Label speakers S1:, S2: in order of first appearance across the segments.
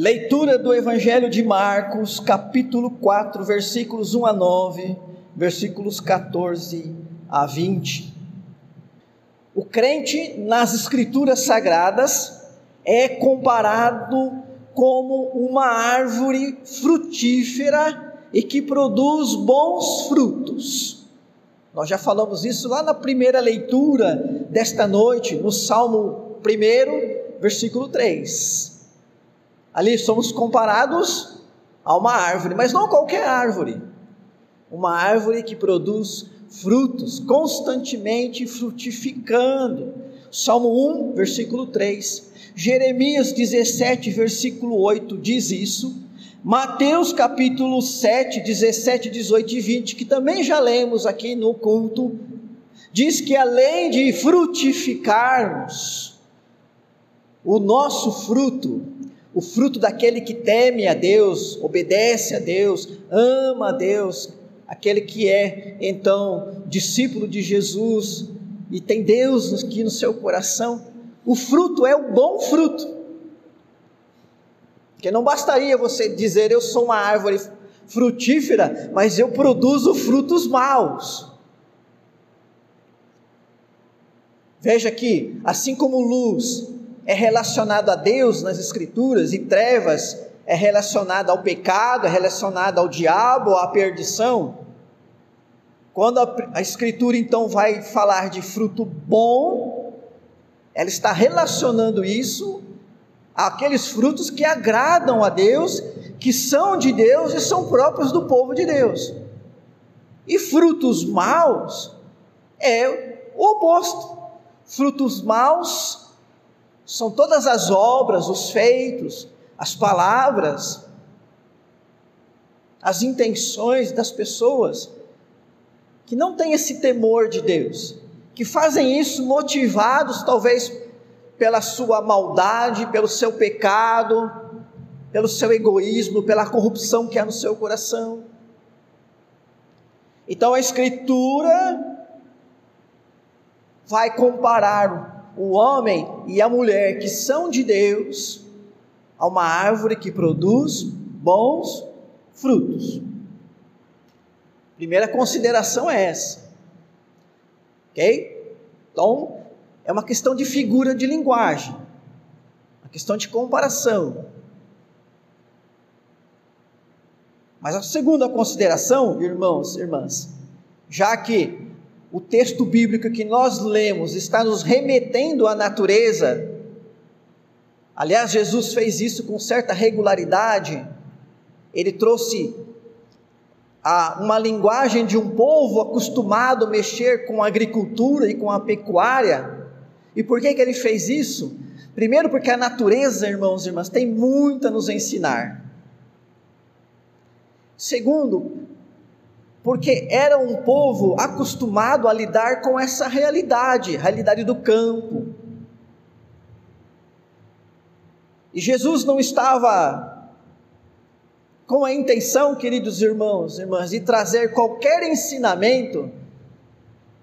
S1: Leitura do Evangelho de Marcos, capítulo 4, versículos 1 a 9, versículos 14 a 20. O crente nas Escrituras Sagradas é comparado como uma árvore frutífera e que produz bons frutos. Nós já falamos isso lá na primeira leitura desta noite, no Salmo 1, versículo 3. Ali somos comparados a uma árvore, mas não qualquer árvore. Uma árvore que produz frutos, constantemente frutificando. Salmo 1, versículo 3. Jeremias 17, versículo 8 diz isso. Mateus capítulo 7, 17, 18 e 20, que também já lemos aqui no culto, diz que além de frutificarmos, o nosso fruto o fruto daquele que teme a Deus, obedece a Deus, ama a Deus, aquele que é então discípulo de Jesus e tem Deus aqui no seu coração, o fruto é o bom fruto. Porque não bastaria você dizer eu sou uma árvore frutífera, mas eu produzo frutos maus. Veja aqui, assim como luz é relacionado a Deus nas Escrituras e trevas é relacionado ao pecado, é relacionado ao diabo, à perdição. Quando a, a Escritura então vai falar de fruto bom, ela está relacionando isso àqueles frutos que agradam a Deus, que são de Deus e são próprios do povo de Deus. E frutos maus é o oposto. Frutos maus são todas as obras, os feitos, as palavras, as intenções das pessoas que não têm esse temor de Deus, que fazem isso motivados talvez pela sua maldade, pelo seu pecado, pelo seu egoísmo, pela corrupção que há no seu coração. Então a Escritura vai comparar o homem e a mulher que são de Deus a uma árvore que produz bons frutos. Primeira consideração é essa. Ok? Então, é uma questão de figura de linguagem, uma questão de comparação. Mas a segunda consideração, irmãos e irmãs, já que o texto bíblico que nós lemos está nos remetendo à natureza. Aliás, Jesus fez isso com certa regularidade. Ele trouxe a, uma linguagem de um povo acostumado a mexer com a agricultura e com a pecuária. E por que, que ele fez isso? Primeiro, porque a natureza, irmãos e irmãs, tem muito a nos ensinar. Segundo, porque era um povo acostumado a lidar com essa realidade, realidade do campo. E Jesus não estava com a intenção, queridos irmãos irmãs, de trazer qualquer ensinamento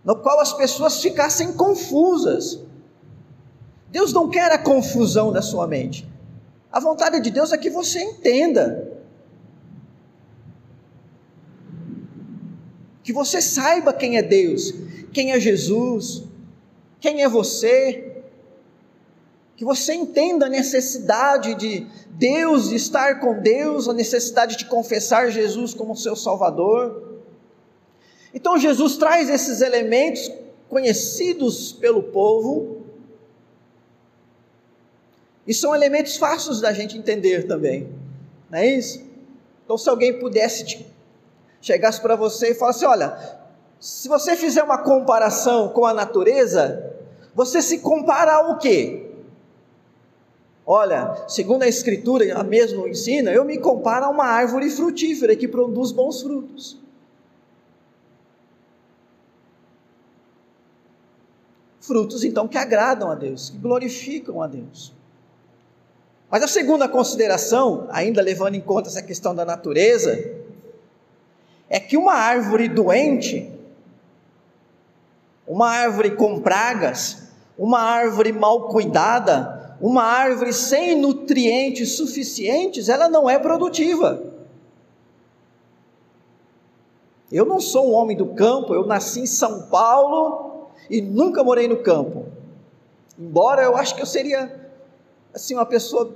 S1: no qual as pessoas ficassem confusas. Deus não quer a confusão da sua mente. A vontade de Deus é que você entenda. Que você saiba quem é Deus, quem é Jesus, quem é você, que você entenda a necessidade de Deus, de estar com Deus, a necessidade de confessar Jesus como seu Salvador. Então Jesus traz esses elementos conhecidos pelo povo, e são elementos fáceis da gente entender também, não é isso? Então, se alguém pudesse te chegasse para você e falasse: olha, se você fizer uma comparação com a natureza, você se compara ao quê? Olha, segundo a Escritura, a mesma ensina, eu me comparo a uma árvore frutífera que produz bons frutos. Frutos, então, que agradam a Deus, que glorificam a Deus. Mas a segunda consideração, ainda levando em conta essa questão da natureza, é que uma árvore doente, uma árvore com pragas, uma árvore mal cuidada, uma árvore sem nutrientes suficientes, ela não é produtiva. Eu não sou um homem do campo, eu nasci em São Paulo e nunca morei no campo. Embora eu acho que eu seria assim uma pessoa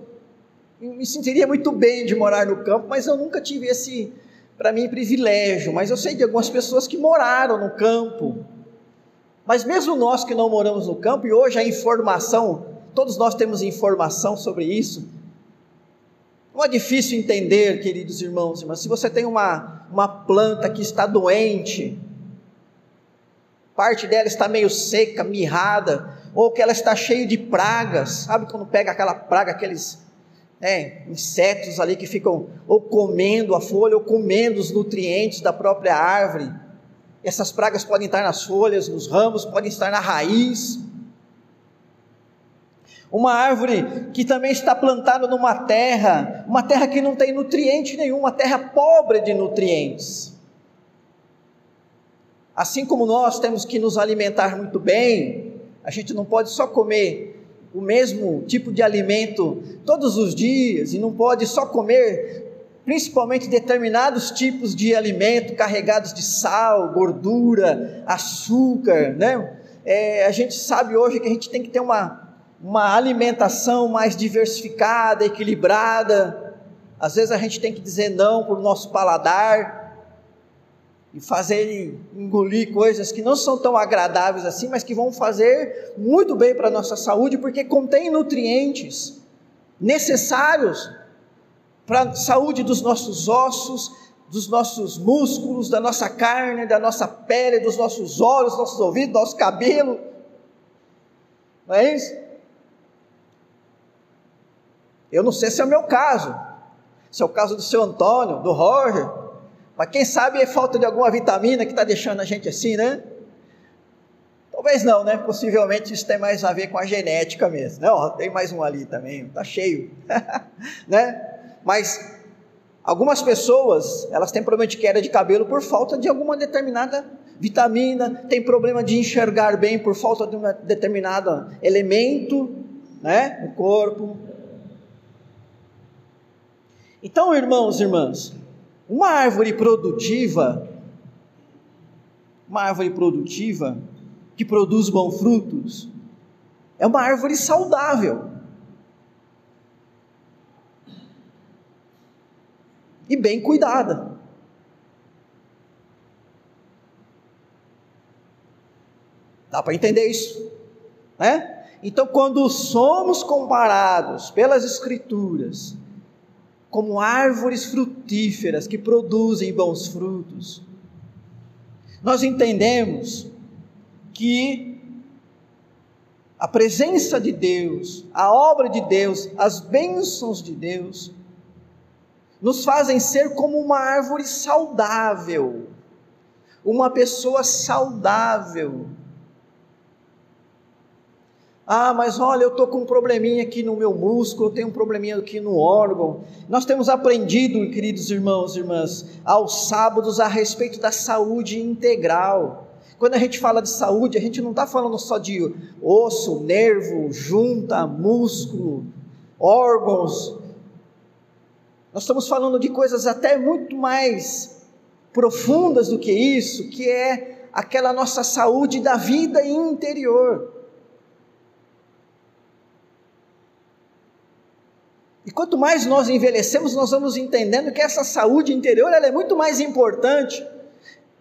S1: me sentiria muito bem de morar no campo, mas eu nunca tive esse para mim privilégio, mas eu sei de algumas pessoas que moraram no campo. Mas mesmo nós que não moramos no campo e hoje a informação, todos nós temos informação sobre isso. Não é difícil entender, queridos irmãos, mas se você tem uma, uma planta que está doente, parte dela está meio seca, mirrada, ou que ela está cheia de pragas, sabe quando pega aquela praga, aqueles é, insetos ali que ficam ou comendo a folha ou comendo os nutrientes da própria árvore. Essas pragas podem estar nas folhas, nos ramos, podem estar na raiz. Uma árvore que também está plantada numa terra, uma terra que não tem nutriente nenhum, uma terra pobre de nutrientes. Assim como nós temos que nos alimentar muito bem, a gente não pode só comer o mesmo tipo de alimento todos os dias e não pode só comer principalmente determinados tipos de alimento carregados de sal, gordura, açúcar, né? É, a gente sabe hoje que a gente tem que ter uma, uma alimentação mais diversificada, equilibrada. Às vezes a gente tem que dizer não para o nosso paladar, e fazer ele engolir coisas que não são tão agradáveis assim, mas que vão fazer muito bem para a nossa saúde, porque contém nutrientes necessários para a saúde dos nossos ossos, dos nossos músculos, da nossa carne, da nossa pele, dos nossos olhos, nossos ouvidos, do nosso cabelo. Não é isso? Eu não sei se é o meu caso, se é o caso do seu Antônio, do Roger, mas quem sabe é falta de alguma vitamina que está deixando a gente assim, né? Talvez não, né? Possivelmente isso tem mais a ver com a genética mesmo. Não, tem mais um ali também, está cheio, né? Mas algumas pessoas, elas têm problema de queda de cabelo por falta de alguma determinada vitamina, tem problema de enxergar bem por falta de um determinado elemento, né, no corpo. Então, irmãos e irmãs, uma árvore produtiva, uma árvore produtiva que produz bons frutos, é uma árvore saudável. E bem cuidada. Dá para entender isso? Né? Então, quando somos comparados pelas Escrituras como árvores frutíferas que produzem bons frutos. Nós entendemos que a presença de Deus, a obra de Deus, as bênçãos de Deus, nos fazem ser como uma árvore saudável, uma pessoa saudável, ah, mas olha, eu estou com um probleminha aqui no meu músculo, eu tenho um probleminha aqui no órgão. Nós temos aprendido, queridos irmãos e irmãs, aos sábados a respeito da saúde integral. Quando a gente fala de saúde, a gente não está falando só de osso, nervo, junta, músculo, órgãos. Nós estamos falando de coisas até muito mais profundas do que isso, que é aquela nossa saúde da vida interior. Quanto mais nós envelhecemos, nós vamos entendendo que essa saúde interior ela é muito mais importante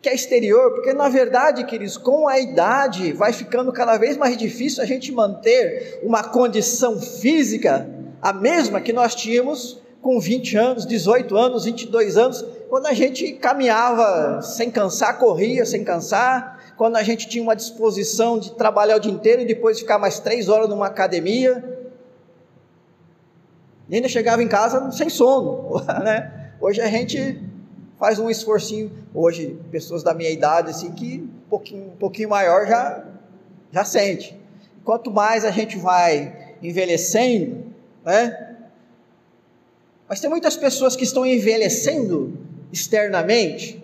S1: que a exterior, porque na verdade, queridos, com a idade vai ficando cada vez mais difícil a gente manter uma condição física a mesma que nós tínhamos com 20 anos, 18 anos, 22 anos, quando a gente caminhava sem cansar, corria sem cansar, quando a gente tinha uma disposição de trabalhar o dia inteiro e depois ficar mais três horas numa academia, e ainda chegava em casa sem sono, né? Hoje a gente faz um esforcinho, hoje pessoas da minha idade assim que um pouquinho, um pouquinho maior já já sente. Quanto mais a gente vai envelhecendo, né? Mas tem muitas pessoas que estão envelhecendo externamente,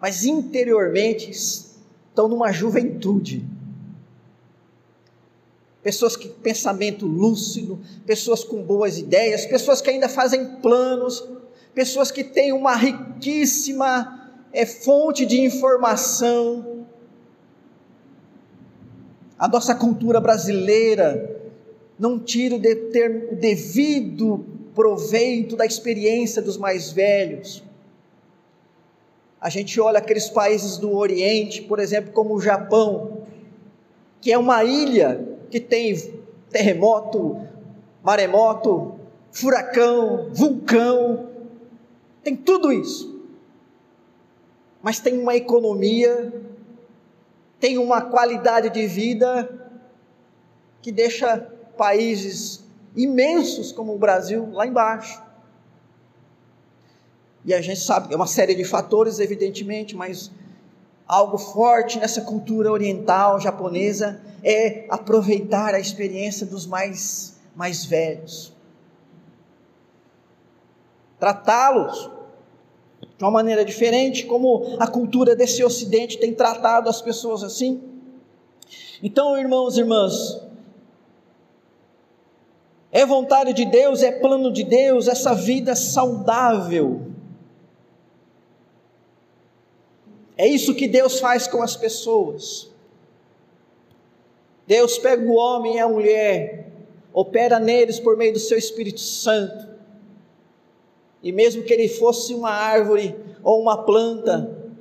S1: mas interiormente estão numa juventude pessoas que pensamento lúcido, pessoas com boas ideias, pessoas que ainda fazem planos, pessoas que têm uma riquíssima é, fonte de informação. A nossa cultura brasileira não tira o, de, ter, o devido proveito da experiência dos mais velhos. A gente olha aqueles países do Oriente, por exemplo, como o Japão, que é uma ilha que tem terremoto, maremoto, furacão, vulcão, tem tudo isso. Mas tem uma economia, tem uma qualidade de vida que deixa países imensos como o Brasil lá embaixo. E a gente sabe é uma série de fatores, evidentemente, mas algo forte nessa cultura oriental japonesa é aproveitar a experiência dos mais, mais velhos. Tratá-los de uma maneira diferente, como a cultura desse ocidente tem tratado as pessoas assim. Então, irmãos e irmãs, é vontade de Deus, é plano de Deus essa vida saudável É isso que Deus faz com as pessoas. Deus pega o homem e a mulher, opera neles por meio do seu Espírito Santo. E mesmo que ele fosse uma árvore ou uma planta,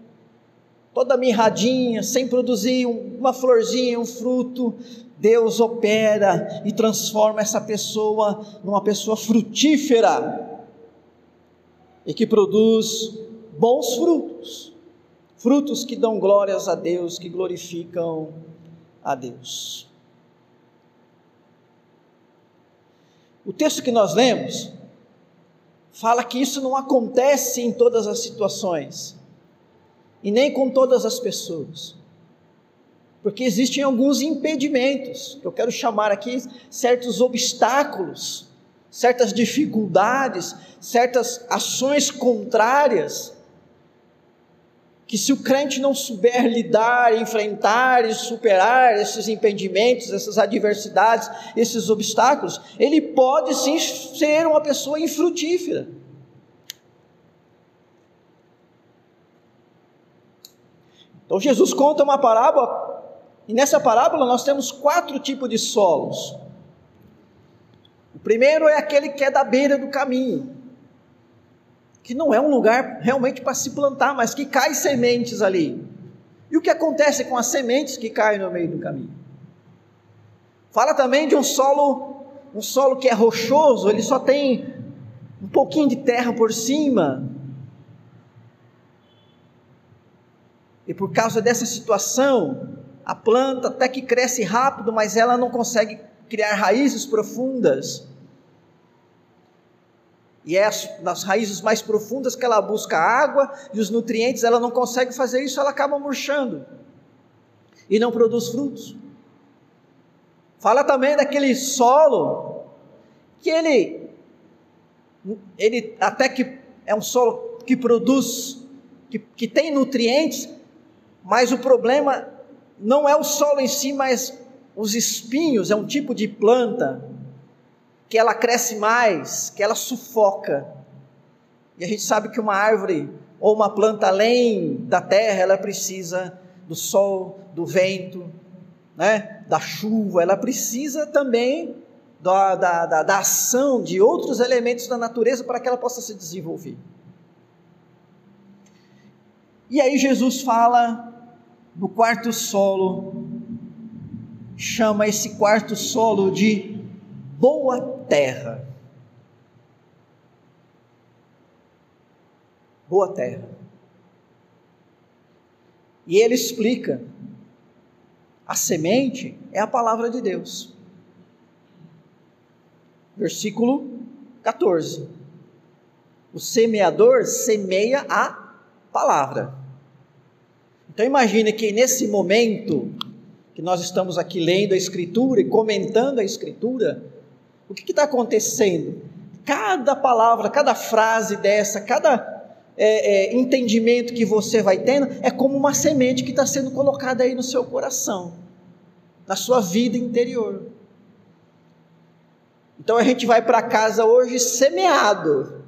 S1: toda mirradinha, sem produzir uma florzinha, um fruto, Deus opera e transforma essa pessoa numa pessoa frutífera e que produz bons frutos frutos que dão glórias a Deus, que glorificam a Deus. O texto que nós lemos fala que isso não acontece em todas as situações e nem com todas as pessoas. Porque existem alguns impedimentos, que eu quero chamar aqui certos obstáculos, certas dificuldades, certas ações contrárias que se o crente não souber lidar, enfrentar e superar esses impedimentos, essas adversidades, esses obstáculos, ele pode sim ser uma pessoa infrutífera. Então Jesus conta uma parábola, e nessa parábola nós temos quatro tipos de solos. O primeiro é aquele que é da beira do caminho que não é um lugar realmente para se plantar, mas que cai sementes ali. E o que acontece com as sementes que caem no meio do caminho? Fala também de um solo, um solo que é rochoso, ele só tem um pouquinho de terra por cima. E por causa dessa situação, a planta até que cresce rápido, mas ela não consegue criar raízes profundas. E é nas raízes mais profundas que ela busca água e os nutrientes, ela não consegue fazer isso, ela acaba murchando e não produz frutos. Fala também daquele solo que ele ele até que é um solo que produz que, que tem nutrientes, mas o problema não é o solo em si, mas os espinhos, é um tipo de planta que ela cresce mais, que ela sufoca. E a gente sabe que uma árvore ou uma planta além da terra, ela precisa do sol, do vento, né, da chuva, ela precisa também da, da, da, da ação de outros elementos da natureza para que ela possa se desenvolver. E aí Jesus fala no quarto solo, chama esse quarto solo de boa terra. Boa terra. E ele explica: a semente é a palavra de Deus. Versículo 14. O semeador semeia a palavra. Então imagine que nesse momento que nós estamos aqui lendo a Escritura e comentando a Escritura, o que está acontecendo? Cada palavra, cada frase dessa, cada é, é, entendimento que você vai tendo é como uma semente que está sendo colocada aí no seu coração, na sua vida interior. Então a gente vai para casa hoje semeado,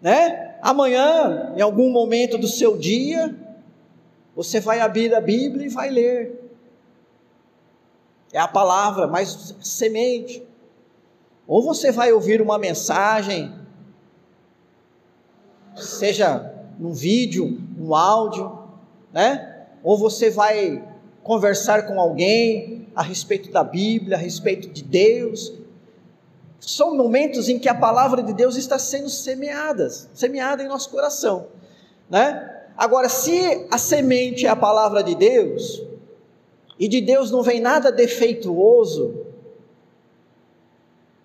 S1: né? Amanhã, em algum momento do seu dia, você vai abrir a Bíblia e vai ler. É a palavra, mas semente. Ou você vai ouvir uma mensagem, seja num vídeo, um áudio, né? Ou você vai conversar com alguém a respeito da Bíblia, a respeito de Deus, são momentos em que a palavra de Deus está sendo semeada, semeada em nosso coração, né? Agora, se a semente é a palavra de Deus, e de Deus não vem nada defeituoso,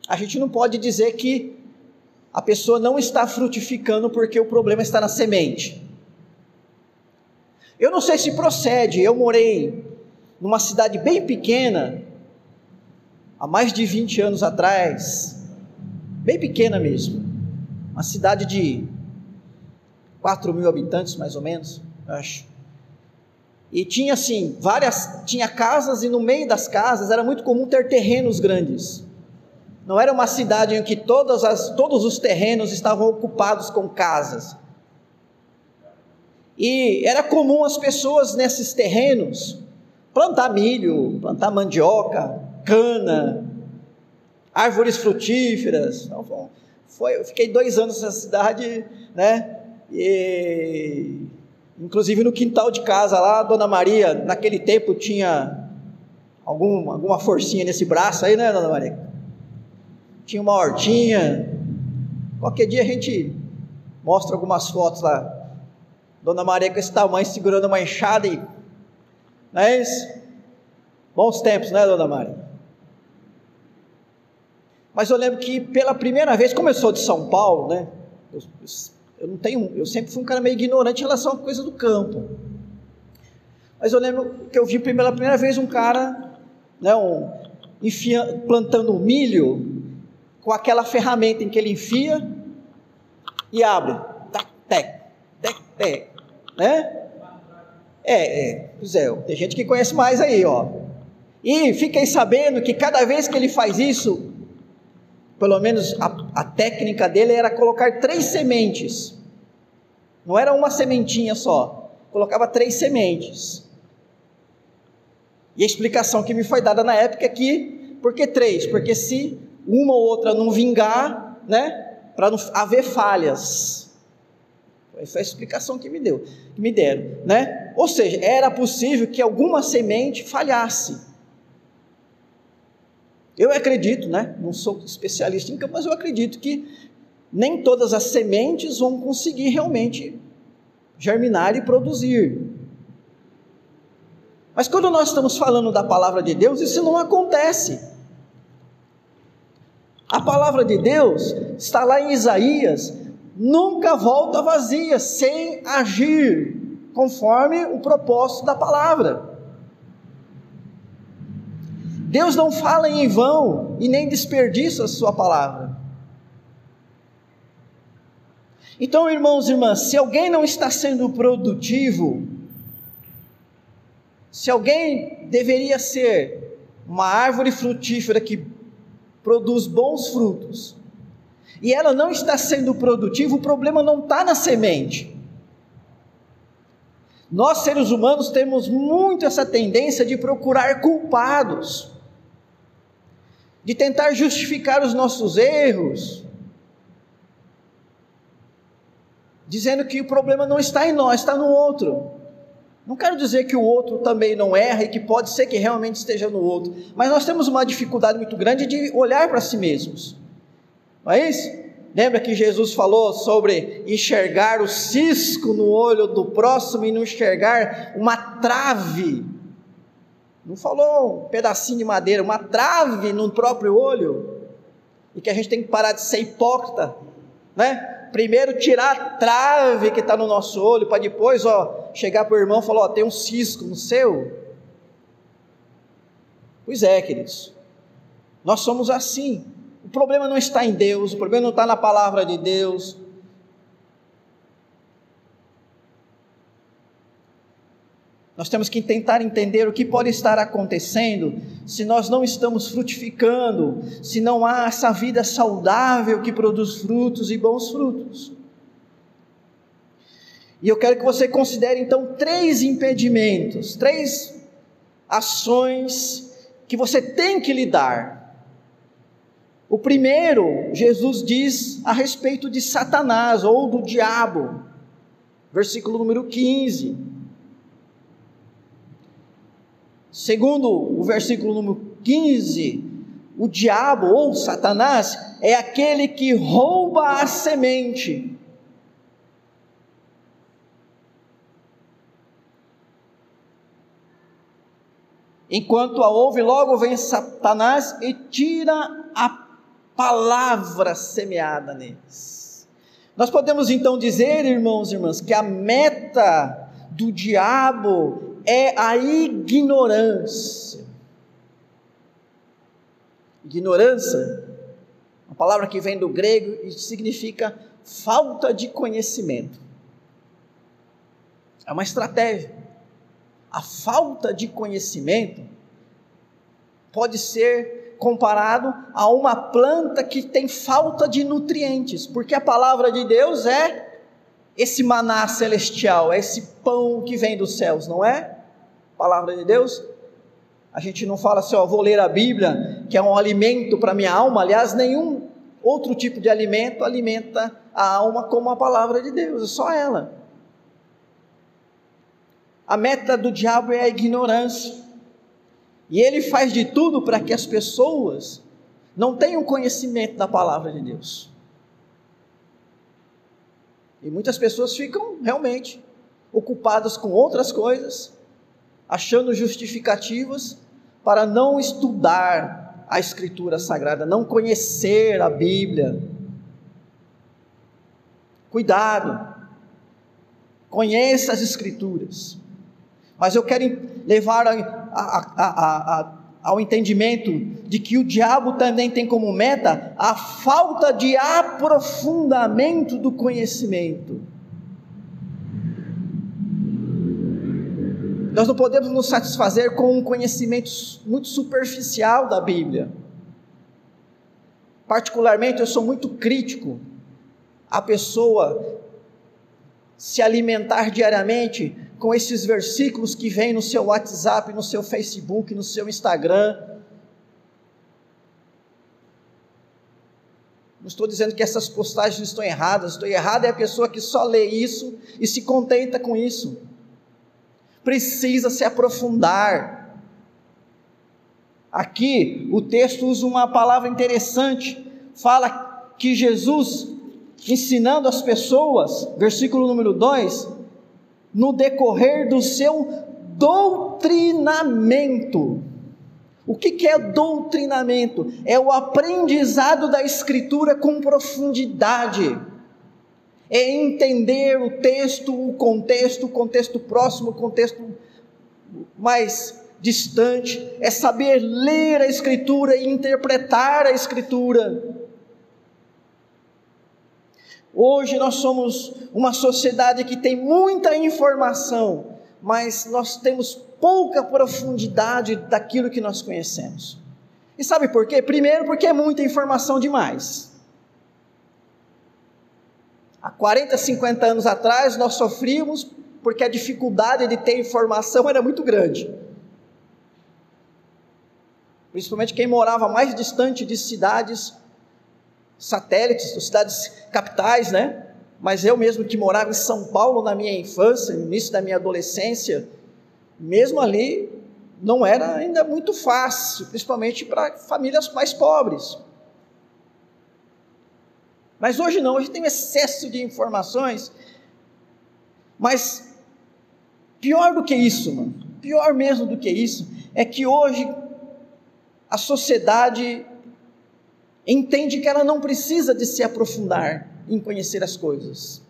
S1: a gente não pode dizer que a pessoa não está frutificando porque o problema está na semente. Eu não sei se procede, eu morei numa cidade bem pequena, há mais de 20 anos atrás, bem pequena mesmo, uma cidade de 4 mil habitantes mais ou menos, acho. E tinha assim, várias, tinha casas e no meio das casas era muito comum ter terrenos grandes. Não era uma cidade em que todas as, todos os terrenos estavam ocupados com casas. E era comum as pessoas nesses terrenos plantar milho, plantar mandioca, cana, árvores frutíferas. Então, foi, eu fiquei dois anos nessa cidade, né? E, inclusive no quintal de casa lá, a Dona Maria, naquele tempo tinha algum, alguma forcinha nesse braço aí, né, Dona Maria? Tinha uma hortinha. Qualquer dia a gente mostra algumas fotos lá. Dona Maria com esse tamanho segurando uma enxada e. Não é isso? Bons tempos, né, Dona Maria? Mas eu lembro que pela primeira vez, como eu sou de São Paulo, né? Eu, eu não tenho, eu sempre fui um cara meio ignorante em relação à coisa do campo. Mas eu lembro que eu vi pela primeira vez um cara, né, um, enfia, plantando milho com aquela ferramenta em que ele enfia e abre, tac, tec, tec, tec, né? É, é, pois é, tem gente que conhece mais aí, ó. E fiquei sabendo que cada vez que ele faz isso, pelo menos a, a técnica dele era colocar três sementes. Não era uma sementinha só, colocava três sementes. E a explicação que me foi dada na época é que, por que três? Porque se uma ou outra não vingar, né, para não haver falhas. Essa é a explicação que me deu, que me deram, né? Ou seja, era possível que alguma semente falhasse. Eu acredito, né? Não sou especialista em campo, mas eu acredito que nem todas as sementes vão conseguir realmente germinar e produzir. Mas quando nós estamos falando da palavra de Deus, isso não acontece. A palavra de Deus está lá em Isaías, nunca volta vazia, sem agir conforme o propósito da palavra. Deus não fala em vão e nem desperdiça a sua palavra. Então, irmãos e irmãs, se alguém não está sendo produtivo, se alguém deveria ser uma árvore frutífera que produz bons frutos, e ela não está sendo produtiva, o problema não está na semente. Nós, seres humanos, temos muito essa tendência de procurar culpados de tentar justificar os nossos erros, dizendo que o problema não está em nós, está no outro. Não quero dizer que o outro também não erra e que pode ser que realmente esteja no outro, mas nós temos uma dificuldade muito grande de olhar para si mesmos. Não é isso? Lembra que Jesus falou sobre enxergar o cisco no olho do próximo e não enxergar uma trave não falou um pedacinho de madeira, uma trave no próprio olho. E que a gente tem que parar de ser hipócrita, né? Primeiro tirar a trave que está no nosso olho, para depois, ó, chegar para o irmão e falar, ó, tem um cisco no seu. Pois é, queridos. Nós somos assim. O problema não está em Deus, o problema não está na palavra de Deus, Nós temos que tentar entender o que pode estar acontecendo se nós não estamos frutificando, se não há essa vida saudável que produz frutos e bons frutos. E eu quero que você considere então três impedimentos, três ações que você tem que lidar. O primeiro, Jesus diz a respeito de Satanás ou do diabo, versículo número 15. Segundo o versículo número 15, o diabo ou Satanás é aquele que rouba a semente. Enquanto a ouve, logo vem Satanás e tira a palavra semeada neles. Nós podemos então dizer, irmãos e irmãs, que a meta do diabo é a ignorância. Ignorância, uma palavra que vem do grego e significa falta de conhecimento. É uma estratégia. A falta de conhecimento pode ser comparado a uma planta que tem falta de nutrientes, porque a palavra de Deus é esse maná celestial, é esse pão que vem dos céus, não é? Palavra de Deus. A gente não fala assim, ó, vou ler a Bíblia, que é um alimento para minha alma. Aliás, nenhum outro tipo de alimento alimenta a alma como a palavra de Deus, é só ela. A meta do diabo é a ignorância. E ele faz de tudo para que as pessoas não tenham conhecimento da palavra de Deus. E muitas pessoas ficam realmente ocupadas com outras coisas, achando justificativas para não estudar a Escritura Sagrada, não conhecer a Bíblia. Cuidado, conheça as Escrituras. Mas eu quero levar a, a, a, ao entendimento de que o diabo também tem como meta a falta de aprofundamento do conhecimento. Nós não podemos nos satisfazer com um conhecimento muito superficial da Bíblia. Particularmente, eu sou muito crítico à pessoa se alimentar diariamente com esses versículos que vêm no seu WhatsApp, no seu Facebook, no seu Instagram. Não estou dizendo que essas postagens estão erradas, estou errada é a pessoa que só lê isso e se contenta com isso. Precisa se aprofundar. Aqui o texto usa uma palavra interessante, fala que Jesus ensinando as pessoas, versículo número 2, no decorrer do seu doutrinamento. O que, que é doutrinamento? É o aprendizado da Escritura com profundidade. É entender o texto, o contexto, o contexto próximo, o contexto mais distante. É saber ler a Escritura e interpretar a Escritura Hoje nós somos uma sociedade que tem muita informação, mas nós temos pouca profundidade daquilo que nós conhecemos. E sabe por quê? Primeiro, porque é muita informação demais. Há 40, 50 anos atrás, nós sofríamos porque a dificuldade de ter informação era muito grande. Principalmente quem morava mais distante de cidades satélites, cidades capitais, né? Mas eu mesmo que morava em São Paulo na minha infância, no início da minha adolescência, mesmo ali não era ainda muito fácil, principalmente para famílias mais pobres. Mas hoje não, hoje tem um excesso de informações. Mas pior do que isso, mano, pior mesmo do que isso, é que hoje a sociedade entende que ela não precisa de se aprofundar em conhecer as coisas.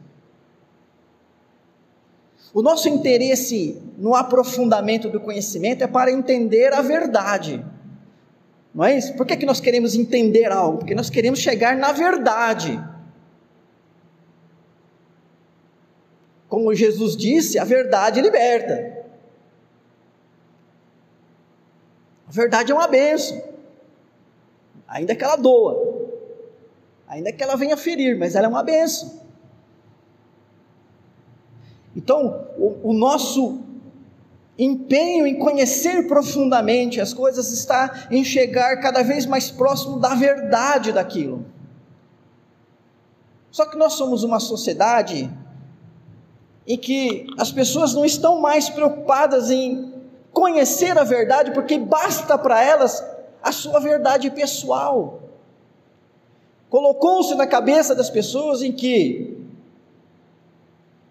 S1: O nosso interesse no aprofundamento do conhecimento é para entender a verdade. Mas é por que, é que nós queremos entender algo? Porque nós queremos chegar na verdade. Como Jesus disse, a verdade liberta. A verdade é uma benção. Ainda que ela doa. Ainda que ela venha ferir, mas ela é uma benção. Então, o, o nosso empenho em conhecer profundamente as coisas está em chegar cada vez mais próximo da verdade daquilo. Só que nós somos uma sociedade em que as pessoas não estão mais preocupadas em conhecer a verdade, porque basta para elas a sua verdade pessoal. Colocou-se na cabeça das pessoas em que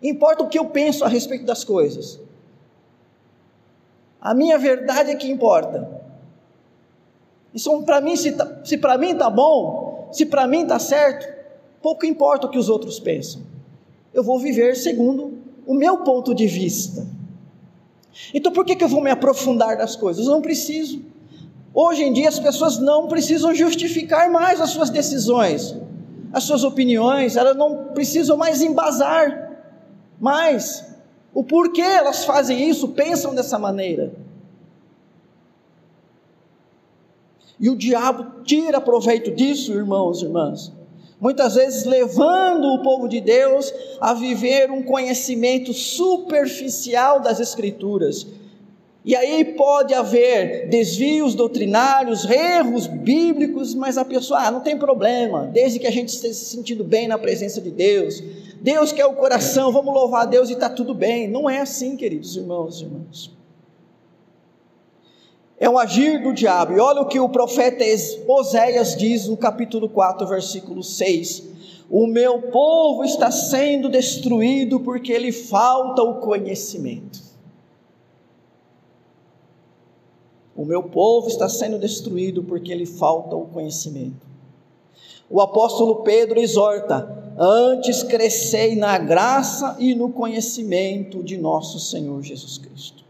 S1: importa o que eu penso a respeito das coisas. A minha verdade é que importa. Isso para mim, se, tá, se para mim está bom, se para mim está certo, pouco importa o que os outros pensam. Eu vou viver segundo o meu ponto de vista. Então por que, que eu vou me aprofundar nas coisas? Eu não preciso. Hoje em dia as pessoas não precisam justificar mais as suas decisões, as suas opiniões, elas não precisam mais embasar mais o porquê elas fazem isso, pensam dessa maneira. E o diabo tira proveito disso, irmãos e irmãs muitas vezes levando o povo de Deus a viver um conhecimento superficial das Escrituras. E aí pode haver desvios doutrinários, erros bíblicos, mas a pessoa, ah, não tem problema, desde que a gente esteja se sentindo bem na presença de Deus. Deus quer o coração, vamos louvar a Deus e está tudo bem. Não é assim, queridos irmãos e irmãs é um agir do diabo. E olha o que o profeta Oséias diz no capítulo 4, versículo 6. O meu povo está sendo destruído porque lhe falta o conhecimento. O meu povo está sendo destruído porque lhe falta o conhecimento. O apóstolo Pedro exorta: antes crescei na graça e no conhecimento de nosso Senhor Jesus Cristo.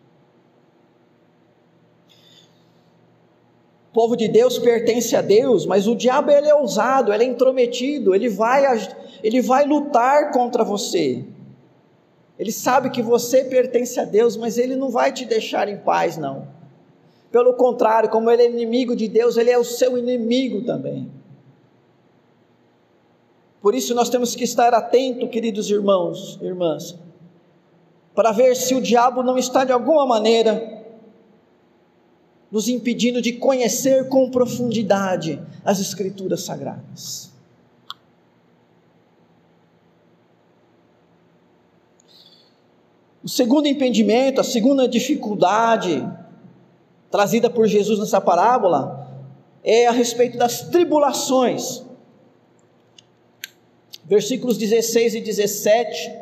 S1: O povo de Deus pertence a Deus, mas o diabo ele é ousado, ele é intrometido, ele vai, ele vai lutar contra você. Ele sabe que você pertence a Deus, mas ele não vai te deixar em paz, não. Pelo contrário, como ele é inimigo de Deus, ele é o seu inimigo também. Por isso nós temos que estar atento, queridos irmãos, irmãs, para ver se o diabo não está de alguma maneira nos impedindo de conhecer com profundidade as Escrituras Sagradas. O segundo impedimento, a segunda dificuldade trazida por Jesus nessa parábola é a respeito das tribulações. Versículos 16 e 17,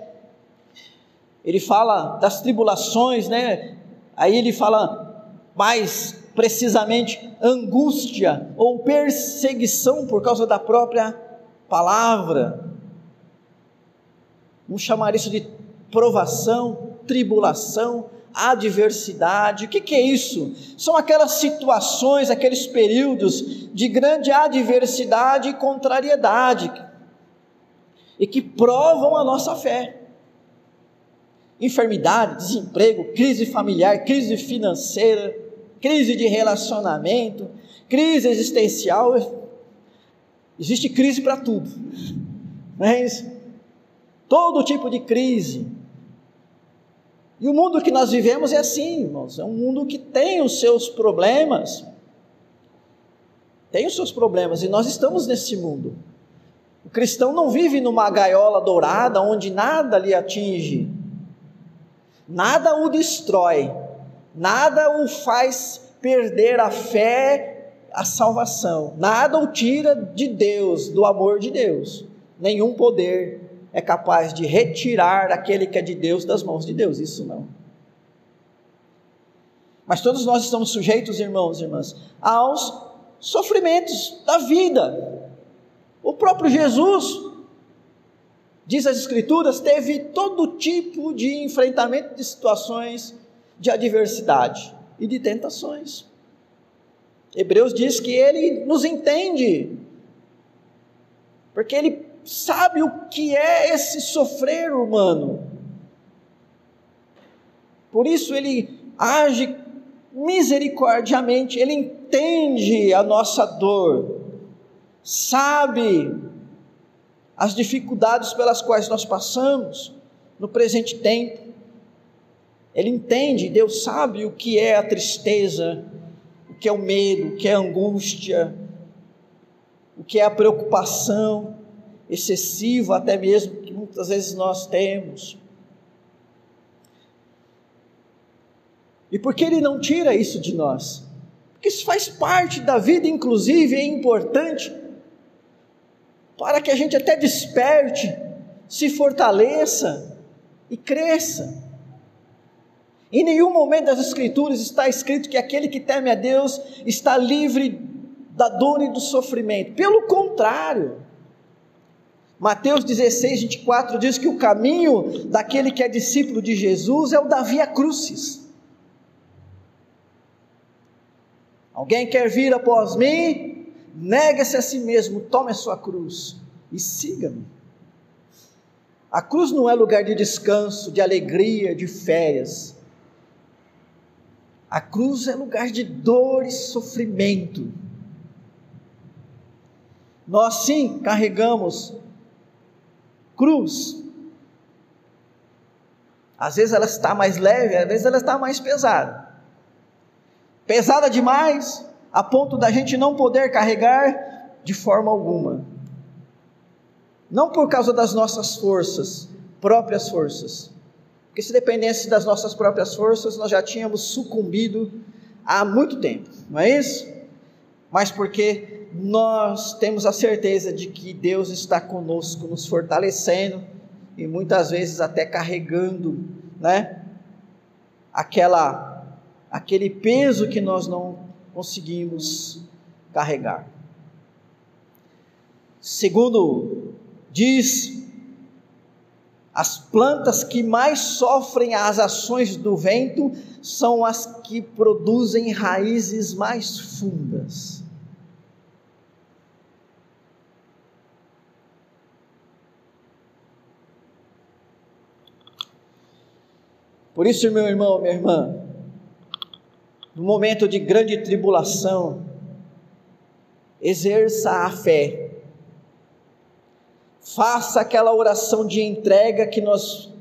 S1: ele fala das tribulações, né? Aí ele fala mais precisamente angústia ou perseguição por causa da própria palavra. Vamos chamar isso de provação, tribulação, adversidade. O que, que, é isso? São aquelas situações, aqueles períodos de grande adversidade e contrariedade e que provam a nossa fé. Enfermidade, desemprego, crise familiar, crise financeira, crise de relacionamento, crise existencial. Existe crise para tudo, mas todo tipo de crise. E o mundo que nós vivemos é assim, irmãos, é um mundo que tem os seus problemas. Tem os seus problemas e nós estamos nesse mundo. O cristão não vive numa gaiola dourada onde nada lhe atinge, nada o destrói, nada o faz perder a fé, a salvação, nada o tira de Deus, do amor de Deus. Nenhum poder é capaz de retirar aquele que é de Deus das mãos de Deus, isso não. Mas todos nós estamos sujeitos, irmãos e irmãs, aos sofrimentos da vida. O próprio Jesus, diz as Escrituras, teve todo tipo de enfrentamento de situações de adversidade e de tentações. Hebreus diz que ele nos entende, porque ele sabe o que é esse sofrer humano. Por isso ele age misericordiamente, Ele entende a nossa dor, sabe as dificuldades pelas quais nós passamos no presente tempo. Ele entende, Deus sabe o que é a tristeza, o que é o medo, o que é a angústia, o que é a preocupação excessiva, até mesmo que muitas vezes nós temos. E por que ele não tira isso de nós? Porque isso faz parte da vida, inclusive é importante para que a gente até desperte, se fortaleça e cresça. Em nenhum momento das Escrituras está escrito que aquele que teme a Deus está livre da dor e do sofrimento. Pelo contrário, Mateus 16, 24 diz que o caminho daquele que é discípulo de Jesus é o da via crucis. Alguém quer vir após mim? Nega-se a si mesmo, tome a sua cruz e siga-me. A cruz não é lugar de descanso, de alegria, de férias. A cruz é lugar de dor e sofrimento. Nós sim carregamos cruz. Às vezes ela está mais leve, às vezes ela está mais pesada pesada demais, a ponto da gente não poder carregar de forma alguma. Não por causa das nossas forças, próprias forças. Porque se dependesse das nossas próprias forças, nós já tínhamos sucumbido há muito tempo, não é isso? Mas porque nós temos a certeza de que Deus está conosco, nos fortalecendo e muitas vezes até carregando, né? Aquela aquele peso que nós não conseguimos carregar. Segundo diz, as plantas que mais sofrem as ações do vento são as que produzem raízes mais fundas. Por isso, meu irmão, minha irmã, no momento de grande tribulação, exerça a fé. Faça aquela oração de entrega que nós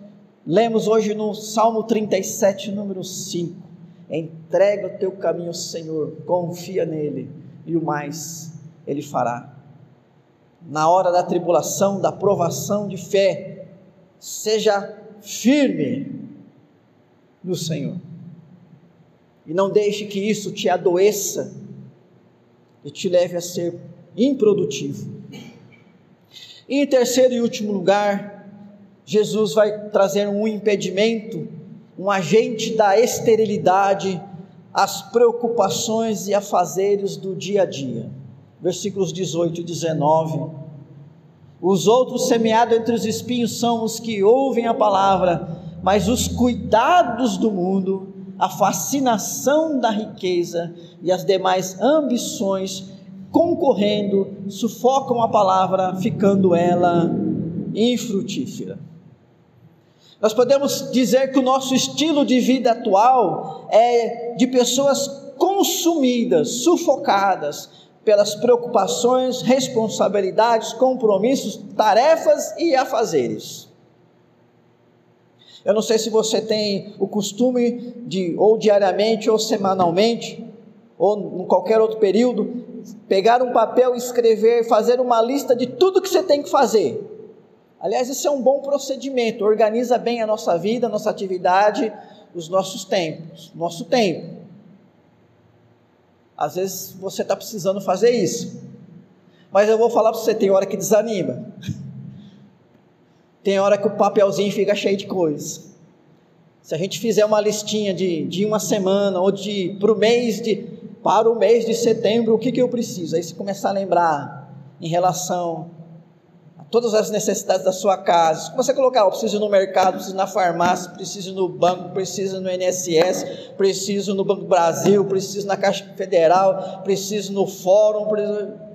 S1: lemos hoje no Salmo 37, número 5. Entrega o teu caminho ao Senhor, confia nele e o mais ele fará. Na hora da tribulação, da provação de fé, seja firme no Senhor. E não deixe que isso te adoeça e te leve a ser improdutivo. E em terceiro e último lugar, Jesus vai trazer um impedimento, um agente da esterilidade às preocupações e afazeres do dia a dia. Versículos 18 e 19. Os outros semeados entre os espinhos são os que ouvem a palavra, mas os cuidados do mundo a fascinação da riqueza e as demais ambições concorrendo, sufocam a palavra, ficando ela infrutífera. Nós podemos dizer que o nosso estilo de vida atual é de pessoas consumidas, sufocadas pelas preocupações, responsabilidades, compromissos, tarefas e afazeres. Eu não sei se você tem o costume de, ou diariamente, ou semanalmente, ou em qualquer outro período, pegar um papel, escrever, fazer uma lista de tudo que você tem que fazer. Aliás, isso é um bom procedimento, organiza bem a nossa vida, a nossa atividade, os nossos tempos, nosso tempo. Às vezes você está precisando fazer isso, mas eu vou falar para você: tem hora que desanima. Tem hora que o papelzinho fica cheio de coisas. Se a gente fizer uma listinha de, de uma semana ou de para o mês de para o mês de setembro, o que, que eu preciso? Aí você começar a lembrar em relação a todas as necessidades da sua casa. Você colocar, eu preciso ir no mercado, preciso ir na farmácia, preciso ir no banco, preciso no INSS, preciso no Banco Brasil, preciso na Caixa Federal, preciso no fórum, preciso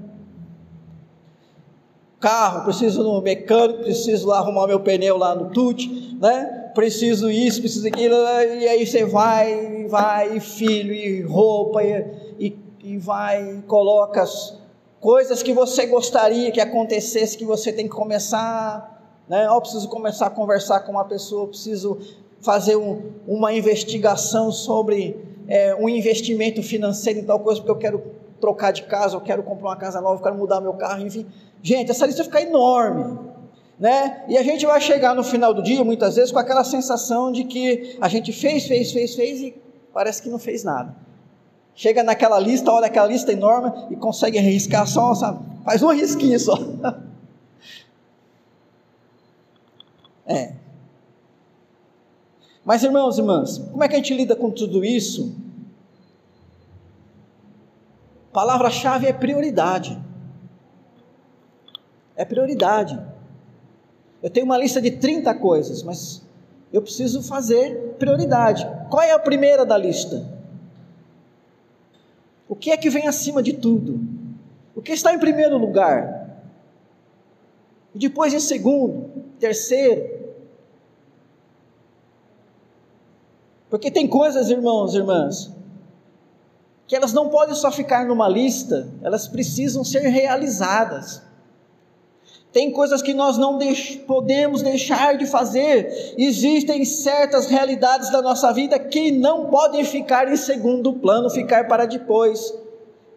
S1: carro, preciso no mecânico, preciso lá arrumar meu pneu lá no TUT, né? preciso isso, preciso aquilo, e aí você vai, vai, e filho, e roupa, e, e, e vai, e coloca as coisas que você gostaria que acontecesse, que você tem que começar, né? Eu preciso começar a conversar com uma pessoa, preciso fazer um, uma investigação sobre é, um investimento financeiro em tal coisa, porque eu quero trocar de casa, eu quero comprar uma casa nova, eu quero mudar meu carro, enfim. Gente, essa lista fica enorme. Né? E a gente vai chegar no final do dia, muitas vezes, com aquela sensação de que a gente fez, fez, fez, fez e parece que não fez nada. Chega naquela lista, olha aquela lista enorme e consegue riscar só, sabe? faz um risquinho só. é. Mas irmãos e irmãs, como é que a gente lida com tudo isso? Palavra-chave é prioridade. É prioridade. Eu tenho uma lista de 30 coisas, mas eu preciso fazer prioridade. Qual é a primeira da lista? O que é que vem acima de tudo? O que está em primeiro lugar? E depois em segundo, terceiro, Porque tem coisas, irmãos e irmãs, que elas não podem só ficar numa lista, elas precisam ser realizadas. Tem coisas que nós não deix podemos deixar de fazer. Existem certas realidades da nossa vida que não podem ficar em segundo plano, ficar para depois,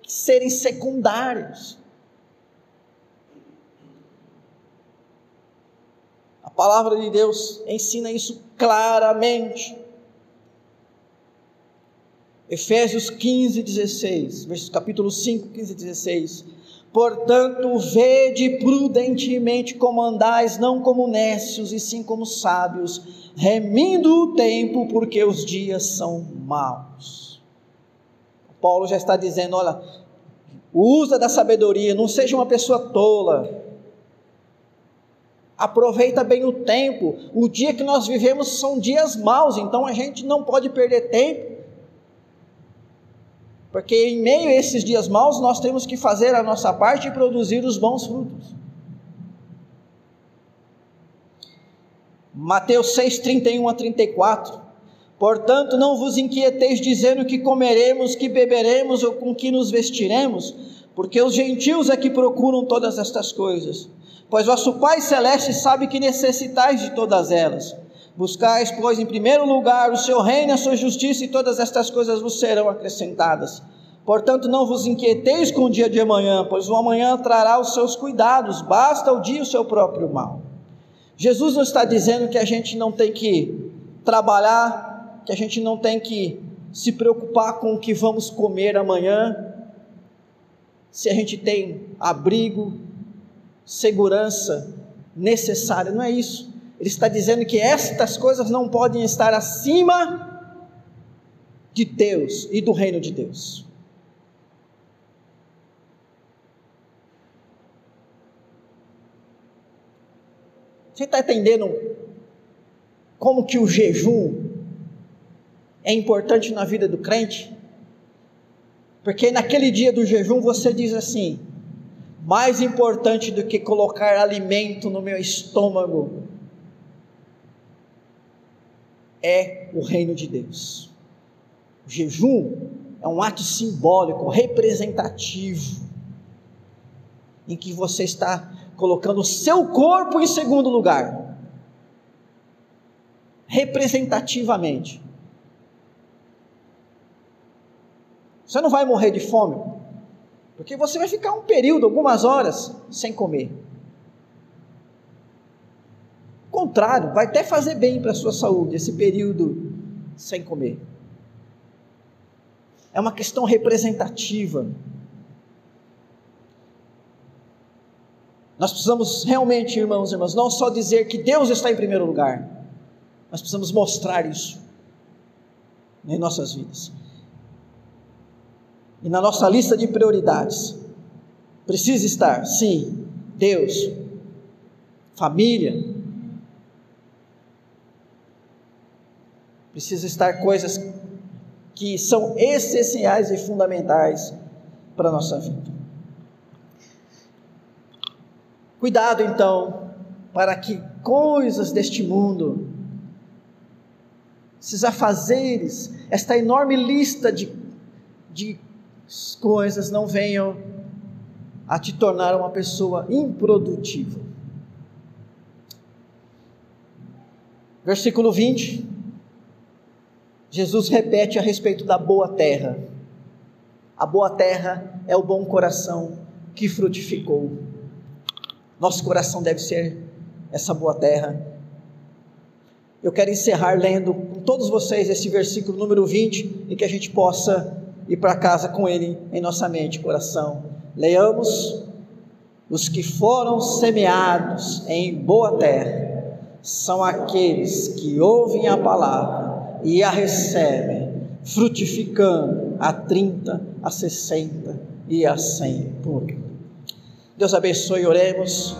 S1: serem secundários. A palavra de Deus ensina isso claramente. Efésios 15, 16, capítulo 5, 15 e 16. Portanto, vede prudentemente como andais, não como nécios, e sim como sábios, remindo o tempo, porque os dias são maus. Paulo já está dizendo: olha, usa da sabedoria, não seja uma pessoa tola. Aproveita bem o tempo. O dia que nós vivemos são dias maus, então a gente não pode perder tempo porque em meio a esses dias maus, nós temos que fazer a nossa parte e produzir os bons frutos. Mateus 6, 31 a 34. Portanto, não vos inquieteis dizendo que comeremos, que beberemos ou com que nos vestiremos, porque os gentios é que procuram todas estas coisas. Pois vosso Pai Celeste sabe que necessitais de todas elas. Buscais, pois, em primeiro lugar o seu reino, a sua justiça, e todas estas coisas vos serão acrescentadas. Portanto, não vos inquieteis com o dia de amanhã, pois o amanhã trará os seus cuidados, basta o dia o seu próprio mal. Jesus não está dizendo que a gente não tem que trabalhar, que a gente não tem que se preocupar com o que vamos comer amanhã, se a gente tem abrigo, segurança necessária, não é isso. Ele está dizendo que estas coisas não podem estar acima de Deus e do reino de Deus. Você está entendendo como que o jejum é importante na vida do crente? Porque naquele dia do jejum você diz assim: mais importante do que colocar alimento no meu estômago é o reino de Deus. O jejum é um ato simbólico, representativo, em que você está colocando o seu corpo em segundo lugar, representativamente. Você não vai morrer de fome, porque você vai ficar um período, algumas horas, sem comer contrário, vai até fazer bem para a sua saúde esse período sem comer. É uma questão representativa. Nós precisamos realmente, irmãos e irmãs, não só dizer que Deus está em primeiro lugar, mas precisamos mostrar isso em nossas vidas. E na nossa lista de prioridades, precisa estar, sim, Deus, família, Precisa estar coisas que são essenciais e fundamentais para a nossa vida. Cuidado então, para que coisas deste mundo esses afazeres, esta enorme lista de, de coisas não venham a te tornar uma pessoa improdutiva. Versículo 20. Jesus repete a respeito da boa terra. A boa terra é o bom coração que frutificou. Nosso coração deve ser essa boa terra. Eu quero encerrar lendo com todos vocês esse versículo número 20 e que a gente possa ir para casa com ele em nossa mente e coração. Leamos: os que foram semeados em boa terra são aqueles que ouvem a palavra e a recebem, frutificando a 30, a 60 e a 100 por Deus abençoe, oremos.